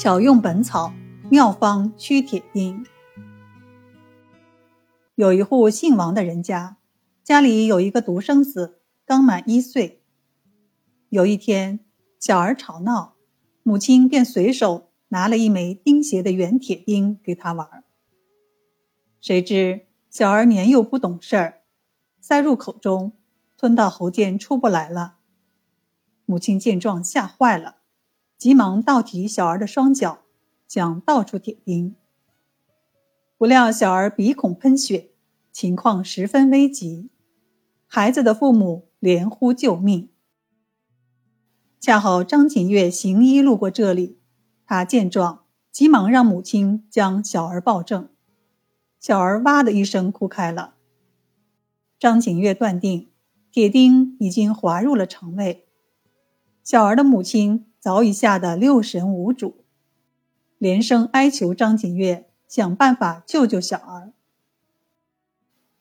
巧用本草，妙方驱铁钉。有一户姓王的人家，家里有一个独生子，刚满一岁。有一天，小儿吵闹，母亲便随手拿了一枚钉鞋的圆铁钉给他玩。谁知小儿年幼不懂事儿，塞入口中，吞到喉间出不来了。母亲见状吓坏了。急忙倒提小儿的双脚，想倒出铁钉。不料小儿鼻孔喷血，情况十分危急。孩子的父母连呼救命。恰好张景岳行医路过这里，他见状，急忙让母亲将小儿抱正。小儿哇的一声哭开了。张景岳断定，铁钉已经滑入了肠胃。小儿的母亲。早已吓得六神无主，连声哀求张景岳想办法救救小儿。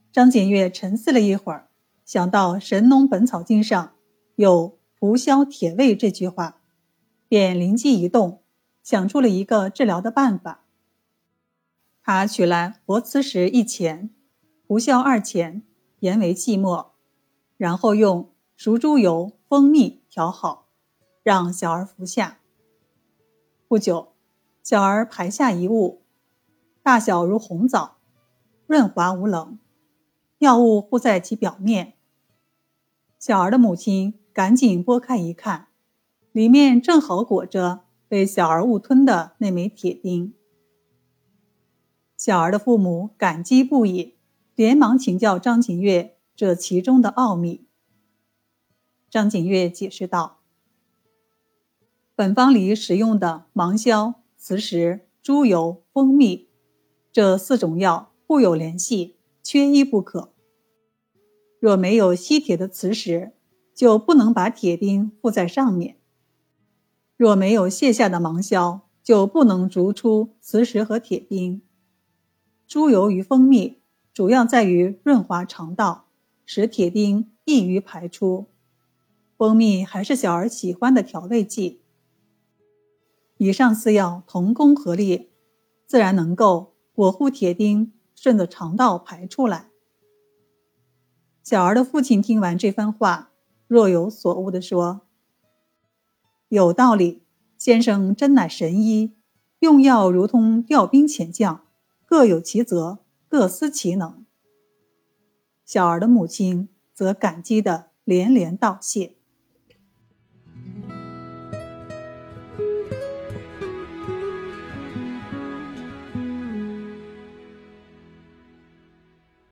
张景岳沉思了一会儿，想到《神农本草经》上有“蒲消铁胃”这句话，便灵机一动，想出了一个治疗的办法。他取来活磁石一钱，蒲消二钱，研为细末，然后用熟猪油、蜂蜜调好。让小儿服下。不久，小儿排下一物，大小如红枣，润滑无棱，药物糊在其表面。小儿的母亲赶紧拨开一看，里面正好裹着被小儿误吞的那枚铁钉。小儿的父母感激不已，连忙请教张景岳这其中的奥秘。张景岳解释道。本方里使用的芒硝、磁石、猪油、蜂蜜这四种药互有联系，缺一不可。若没有吸铁的磁石，就不能把铁钉附在上面；若没有卸下的芒硝，就不能逐出磁石和铁钉。猪油与蜂蜜主要在于润滑肠道，使铁钉易于排出。蜂蜜还是小儿喜欢的调味剂。以上四药同工合力，自然能够裹护铁钉顺着肠道排出来。小儿的父亲听完这番话，若有所悟地说：“有道理，先生真乃神医，用药如同调兵遣将，各有其责，各司其能。”小儿的母亲则感激的连连道谢。